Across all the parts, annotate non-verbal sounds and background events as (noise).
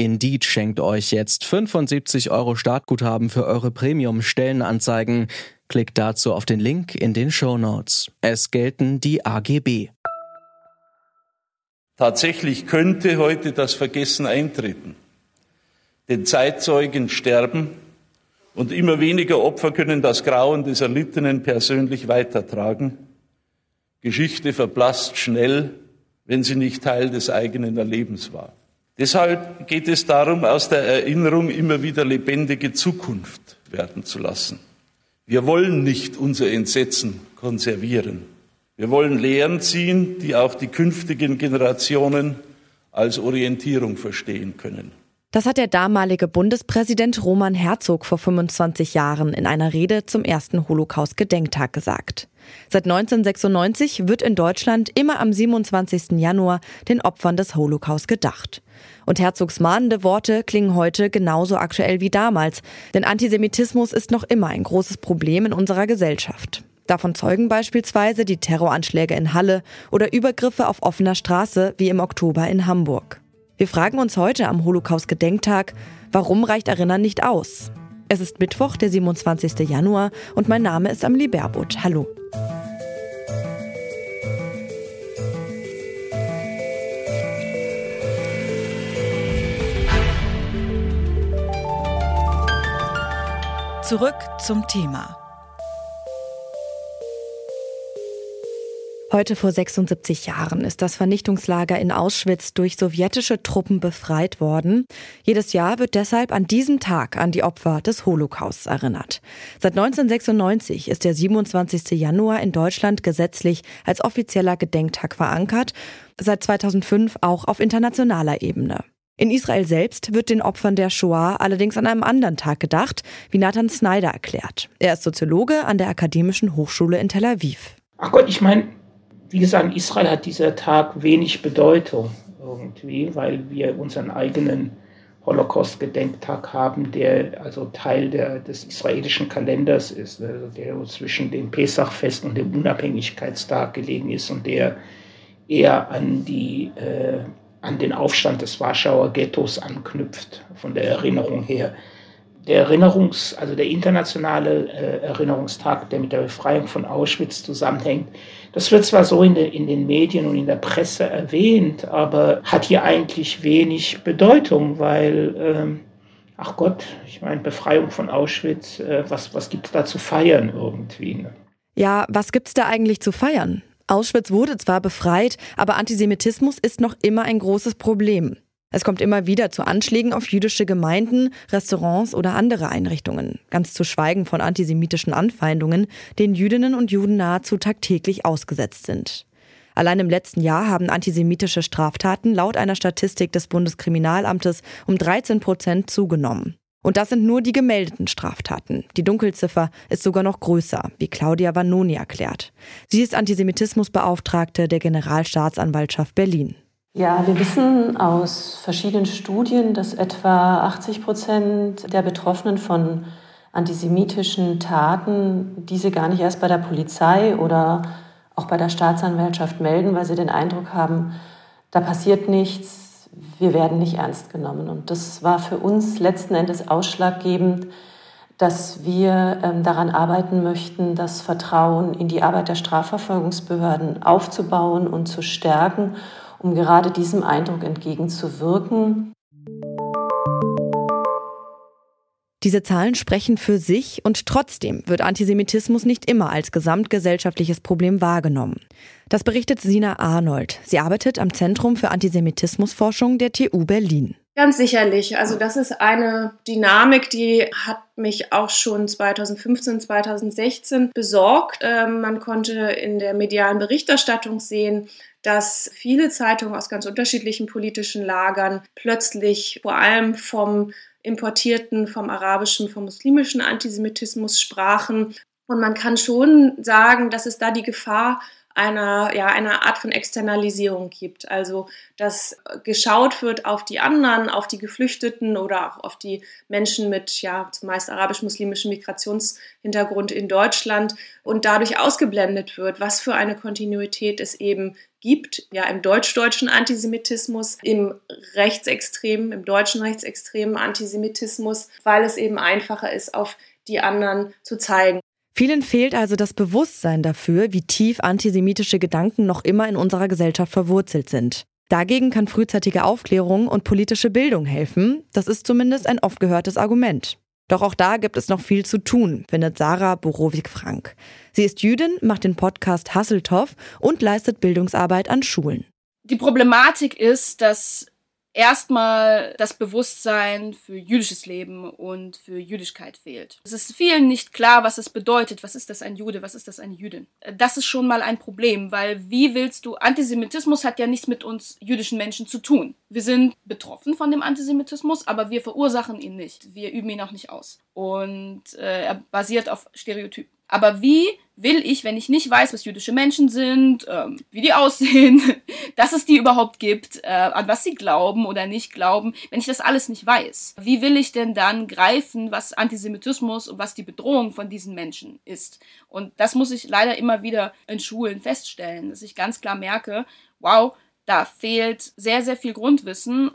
Indeed schenkt euch jetzt 75 Euro Startguthaben für eure Premium-Stellenanzeigen. Klickt dazu auf den Link in den Show Notes. Es gelten die AGB. Tatsächlich könnte heute das Vergessen eintreten. Denn Zeitzeugen sterben und immer weniger Opfer können das Grauen des Erlittenen persönlich weitertragen. Geschichte verblasst schnell, wenn sie nicht Teil des eigenen Erlebens war. Deshalb geht es darum, aus der Erinnerung immer wieder lebendige Zukunft werden zu lassen. Wir wollen nicht unser Entsetzen konservieren. Wir wollen Lehren ziehen, die auch die künftigen Generationen als Orientierung verstehen können. Das hat der damalige Bundespräsident Roman Herzog vor 25 Jahren in einer Rede zum ersten Holocaust-Gedenktag gesagt. Seit 1996 wird in Deutschland immer am 27. Januar den Opfern des Holocaust gedacht. Und Herzogs mahnende Worte klingen heute genauso aktuell wie damals, denn Antisemitismus ist noch immer ein großes Problem in unserer Gesellschaft. Davon zeugen beispielsweise die Terroranschläge in Halle oder Übergriffe auf offener Straße wie im Oktober in Hamburg. Wir fragen uns heute am Holocaust-Gedenktag, warum reicht Erinnern nicht aus? Es ist Mittwoch, der 27. Januar und mein Name ist Amelie Baerbutt. Hallo. Zurück zum Thema. Heute vor 76 Jahren ist das Vernichtungslager in Auschwitz durch sowjetische Truppen befreit worden. Jedes Jahr wird deshalb an diesem Tag an die Opfer des Holocausts erinnert. Seit 1996 ist der 27. Januar in Deutschland gesetzlich als offizieller Gedenktag verankert, seit 2005 auch auf internationaler Ebene. In Israel selbst wird den Opfern der Shoah allerdings an einem anderen Tag gedacht, wie Nathan Snyder erklärt. Er ist Soziologe an der Akademischen Hochschule in Tel Aviv. Ach Gott, ich meine, wie gesagt, in Israel hat dieser Tag wenig Bedeutung irgendwie, weil wir unseren eigenen Holocaust-Gedenktag haben, der also Teil der, des israelischen Kalenders ist, also der zwischen dem Pesachfest und dem Unabhängigkeitstag gelegen ist und der eher an, die, äh, an den Aufstand des Warschauer Ghettos anknüpft, von der Erinnerung her der Erinnerungs-, also der internationale äh, Erinnerungstag, der mit der Befreiung von Auschwitz zusammenhängt, das wird zwar so in, de, in, den Medien und in der Presse erwähnt, aber hat hier eigentlich wenig Bedeutung, weil, ähm, ach Gott, ich meine, Befreiung von Auschwitz, äh, was, was gibt es da zu feiern irgendwie? Ne? Ja, was gibt es da eigentlich zu feiern? Auschwitz wurde zwar befreit, aber Antisemitismus ist noch immer ein großes Problem. Es kommt immer wieder zu Anschlägen auf jüdische Gemeinden, Restaurants oder andere Einrichtungen, ganz zu schweigen von antisemitischen Anfeindungen, denen Jüdinnen und Juden nahezu tagtäglich ausgesetzt sind. Allein im letzten Jahr haben antisemitische Straftaten laut einer Statistik des Bundeskriminalamtes um 13 Prozent zugenommen. Und das sind nur die gemeldeten Straftaten. Die Dunkelziffer ist sogar noch größer, wie Claudia Vanoni erklärt. Sie ist Antisemitismusbeauftragte der Generalstaatsanwaltschaft Berlin. Ja, wir wissen aus verschiedenen Studien, dass etwa 80 Prozent der Betroffenen von antisemitischen Taten diese gar nicht erst bei der Polizei oder auch bei der Staatsanwaltschaft melden, weil sie den Eindruck haben, da passiert nichts, wir werden nicht ernst genommen. Und das war für uns letzten Endes ausschlaggebend, dass wir ähm, daran arbeiten möchten, das Vertrauen in die Arbeit der Strafverfolgungsbehörden aufzubauen und zu stärken um gerade diesem Eindruck entgegenzuwirken. Diese Zahlen sprechen für sich und trotzdem wird Antisemitismus nicht immer als gesamtgesellschaftliches Problem wahrgenommen. Das berichtet Sina Arnold. Sie arbeitet am Zentrum für Antisemitismusforschung der TU Berlin. Ganz sicherlich. Also das ist eine Dynamik, die hat mich auch schon 2015, 2016 besorgt. Ähm, man konnte in der medialen Berichterstattung sehen, dass viele Zeitungen aus ganz unterschiedlichen politischen Lagern plötzlich vor allem vom importierten, vom arabischen, vom muslimischen Antisemitismus sprachen. Und man kann schon sagen, dass es da die Gefahr einer, ja, einer Art von Externalisierung gibt. Also, dass geschaut wird auf die anderen, auf die Geflüchteten oder auch auf die Menschen mit, ja, zumeist arabisch-muslimischem Migrationshintergrund in Deutschland und dadurch ausgeblendet wird, was für eine Kontinuität es eben gibt, ja, im deutsch-deutschen Antisemitismus, im rechtsextremen, im deutschen rechtsextremen Antisemitismus, weil es eben einfacher ist, auf die anderen zu zeigen. Vielen fehlt also das Bewusstsein dafür, wie tief antisemitische Gedanken noch immer in unserer Gesellschaft verwurzelt sind. Dagegen kann frühzeitige Aufklärung und politische Bildung helfen. Das ist zumindest ein oft gehörtes Argument. Doch auch da gibt es noch viel zu tun, findet Sarah Borowik-Frank. Sie ist Jüdin, macht den Podcast Hasseltoff und leistet Bildungsarbeit an Schulen. Die Problematik ist, dass erstmal das Bewusstsein für jüdisches Leben und für Jüdischkeit fehlt. Es ist vielen nicht klar, was es bedeutet. Was ist das ein Jude? Was ist das eine Jüdin? Das ist schon mal ein Problem, weil wie willst du, Antisemitismus hat ja nichts mit uns jüdischen Menschen zu tun. Wir sind betroffen von dem Antisemitismus, aber wir verursachen ihn nicht. Wir üben ihn auch nicht aus. Und äh, er basiert auf Stereotypen. Aber wie will ich, wenn ich nicht weiß, was jüdische Menschen sind, ähm, wie die (laughs) aussehen, dass es die überhaupt gibt, äh, an was sie glauben oder nicht glauben, wenn ich das alles nicht weiß? Wie will ich denn dann greifen, was Antisemitismus und was die Bedrohung von diesen Menschen ist? Und das muss ich leider immer wieder in Schulen feststellen, dass ich ganz klar merke, wow, da fehlt sehr, sehr viel Grundwissen.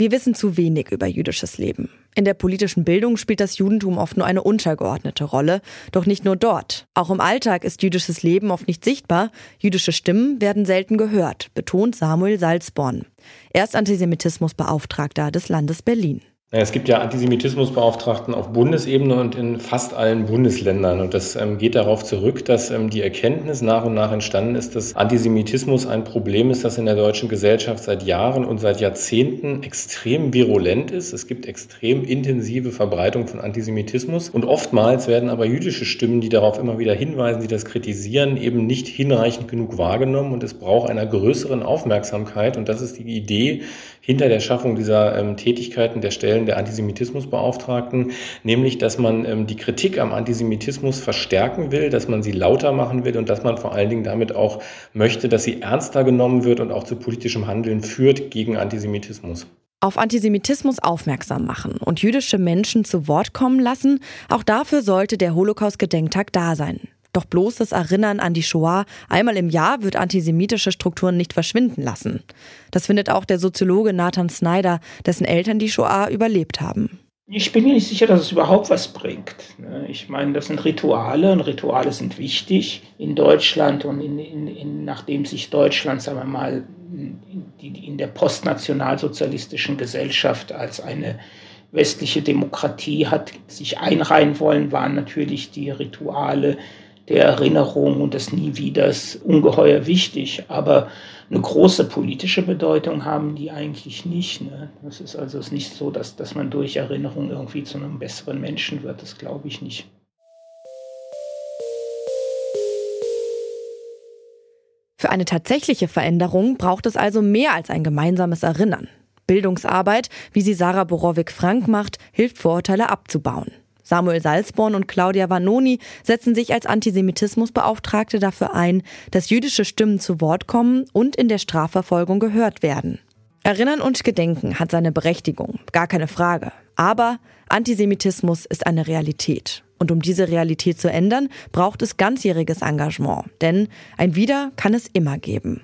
Wir wissen zu wenig über jüdisches Leben. In der politischen Bildung spielt das Judentum oft nur eine untergeordnete Rolle. Doch nicht nur dort. Auch im Alltag ist jüdisches Leben oft nicht sichtbar. Jüdische Stimmen werden selten gehört, betont Samuel Salzborn. Er ist Antisemitismusbeauftragter des Landes Berlin. Es gibt ja Antisemitismusbeauftragten auf Bundesebene und in fast allen Bundesländern. Und das ähm, geht darauf zurück, dass ähm, die Erkenntnis nach und nach entstanden ist, dass Antisemitismus ein Problem ist, das in der deutschen Gesellschaft seit Jahren und seit Jahrzehnten extrem virulent ist. Es gibt extrem intensive Verbreitung von Antisemitismus. Und oftmals werden aber jüdische Stimmen, die darauf immer wieder hinweisen, die das kritisieren, eben nicht hinreichend genug wahrgenommen. Und es braucht einer größeren Aufmerksamkeit. Und das ist die Idee hinter der Schaffung dieser ähm, Tätigkeiten der Stellen der Antisemitismusbeauftragten, nämlich dass man ähm, die Kritik am Antisemitismus verstärken will, dass man sie lauter machen will und dass man vor allen Dingen damit auch möchte, dass sie ernster genommen wird und auch zu politischem Handeln führt gegen Antisemitismus auf Antisemitismus aufmerksam machen und jüdische Menschen zu Wort kommen lassen, auch dafür sollte der Holocaust-Gedenktag da sein. Doch bloß das Erinnern an die Shoah einmal im Jahr wird antisemitische Strukturen nicht verschwinden lassen. Das findet auch der Soziologe Nathan Snyder, dessen Eltern die Shoah überlebt haben. Ich bin mir nicht sicher, dass es überhaupt was bringt. Ne? Ich meine, das sind Rituale und Rituale sind wichtig in Deutschland und in, in, in, nachdem sich Deutschland, sagen wir mal, in der postnationalsozialistischen Gesellschaft als eine westliche Demokratie hat sich einreihen wollen, waren natürlich die Rituale der Erinnerung und des Nie Wieders ungeheuer wichtig. Aber eine große politische Bedeutung haben die eigentlich nicht. Ne? Das ist also nicht so, dass, dass man durch Erinnerung irgendwie zu einem besseren Menschen wird. Das glaube ich nicht. Für eine tatsächliche Veränderung braucht es also mehr als ein gemeinsames Erinnern. Bildungsarbeit, wie sie Sarah Borowik-Frank macht, hilft Vorurteile abzubauen. Samuel Salzborn und Claudia Vanoni setzen sich als Antisemitismusbeauftragte dafür ein, dass jüdische Stimmen zu Wort kommen und in der Strafverfolgung gehört werden. Erinnern und Gedenken hat seine Berechtigung, gar keine Frage. Aber Antisemitismus ist eine Realität. Und um diese Realität zu ändern, braucht es ganzjähriges Engagement. Denn ein Wieder kann es immer geben.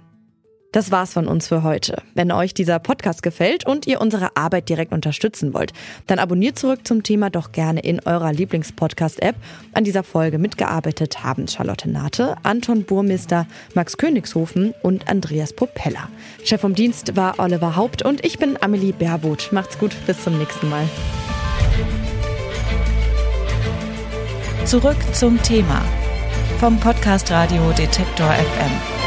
Das war's von uns für heute. Wenn euch dieser Podcast gefällt und ihr unsere Arbeit direkt unterstützen wollt, dann abonniert zurück zum Thema doch gerne in eurer Lieblingspodcast-App. An dieser Folge mitgearbeitet haben Charlotte Nate, Anton Burmister, Max Königshofen und Andreas Popella. Chef vom Dienst war Oliver Haupt und ich bin Amelie Baerboth. Macht's gut, bis zum nächsten Mal. Zurück zum Thema vom Podcast Radio Detektor FM.